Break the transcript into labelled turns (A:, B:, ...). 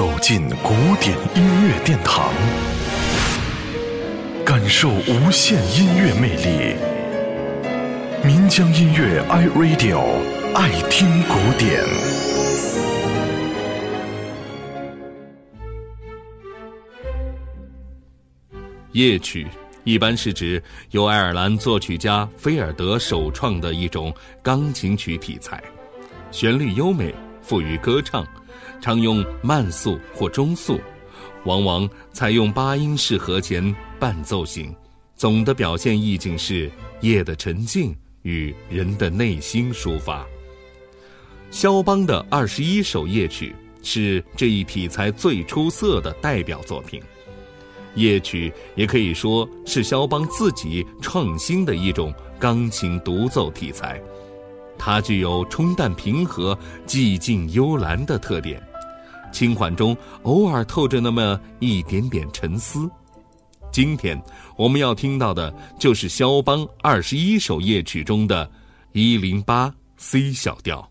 A: 走进古典音乐殿堂，感受无限音乐魅力。民江音乐 iRadio 爱听古典。
B: 夜曲一般是指由爱尔兰作曲家菲尔德首创的一种钢琴曲题材，旋律优美，富于歌唱。常用慢速或中速，往往采用八音式和弦伴奏型。总的表现意境是夜的沉静与人的内心抒发。肖邦的二十一首夜曲是这一题材最出色的代表作品。夜曲也可以说是肖邦自己创新的一种钢琴独奏题材，它具有冲淡平和、寂静幽兰的特点。轻缓中偶尔透着那么一点点沉思。今天我们要听到的就是肖邦二十一首夜曲中的一零八 C 小调。